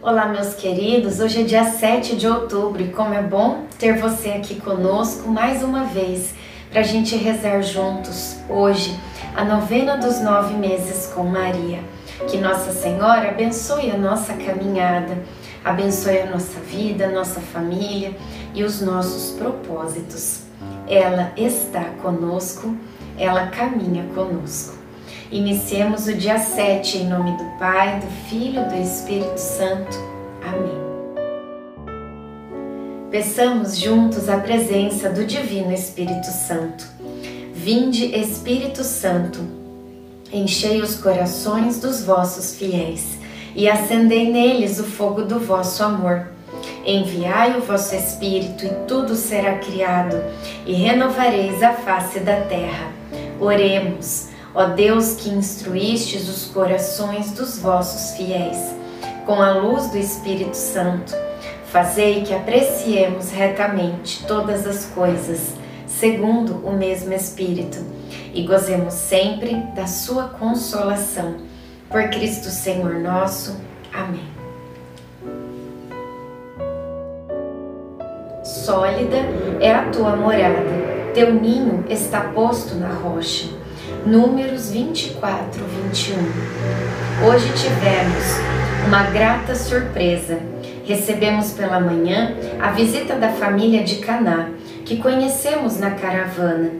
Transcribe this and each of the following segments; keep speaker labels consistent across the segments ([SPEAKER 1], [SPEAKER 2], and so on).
[SPEAKER 1] Olá, meus queridos. Hoje é dia 7 de outubro e como é bom ter você aqui conosco mais uma vez para a gente rezar juntos hoje a novena dos nove meses com Maria. Que Nossa Senhora abençoe a nossa caminhada, abençoe a nossa vida, a nossa família e os nossos propósitos. Ela está conosco, ela caminha conosco. Iniciemos o dia 7 em nome do Pai, do Filho e do Espírito Santo. Amém. Peçamos juntos a presença do Divino Espírito Santo. Vinde, Espírito Santo, enchei os corações dos vossos fiéis e acendei neles o fogo do vosso amor. Enviai o vosso Espírito e tudo será criado, e renovareis a face da terra. Oremos. Ó Deus que instruístes os corações dos vossos fiéis, com a luz do Espírito Santo, fazei que apreciemos retamente todas as coisas, segundo o mesmo Espírito, e gozemos sempre da sua consolação. Por Cristo Senhor nosso. Amém. Sólida é a tua morada, teu ninho está posto na rocha. Números 24, 21. Hoje tivemos uma grata surpresa. Recebemos pela manhã a visita da família de Caná, que conhecemos na caravana,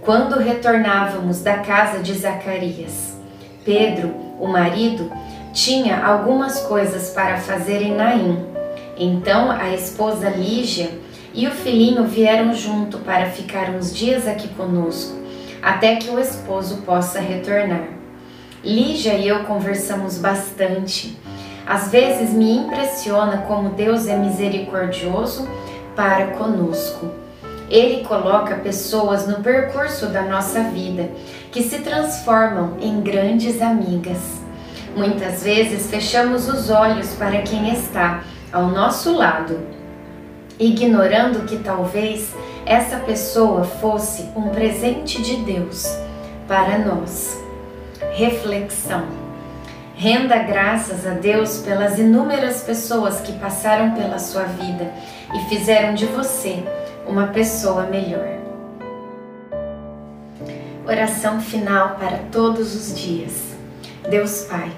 [SPEAKER 1] quando retornávamos da casa de Zacarias. Pedro, o marido, tinha algumas coisas para fazer em Naim. Então a esposa Lígia e o filhinho vieram junto para ficar uns dias aqui conosco até que o esposo possa retornar. Lígia e eu conversamos bastante. Às vezes me impressiona como Deus é misericordioso para conosco. Ele coloca pessoas no percurso da nossa vida que se transformam em grandes amigas. Muitas vezes fechamos os olhos para quem está ao nosso lado, ignorando que talvez essa pessoa fosse um presente de Deus para nós. Reflexão. Renda graças a Deus pelas inúmeras pessoas que passaram pela sua vida e fizeram de você uma pessoa melhor. Oração final para todos os dias. Deus Pai,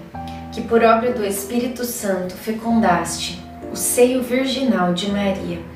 [SPEAKER 1] que por obra do Espírito Santo fecundaste o seio virginal de Maria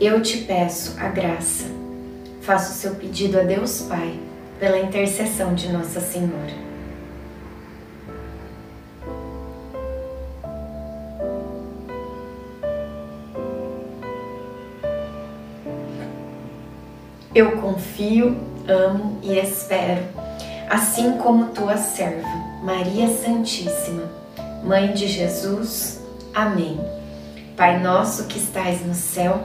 [SPEAKER 1] eu te peço a graça. Faça o seu pedido a Deus Pai, pela intercessão de Nossa Senhora. Eu confio, amo e espero, assim como tua serva, Maria Santíssima, Mãe de Jesus. Amém. Pai nosso que estais no céu,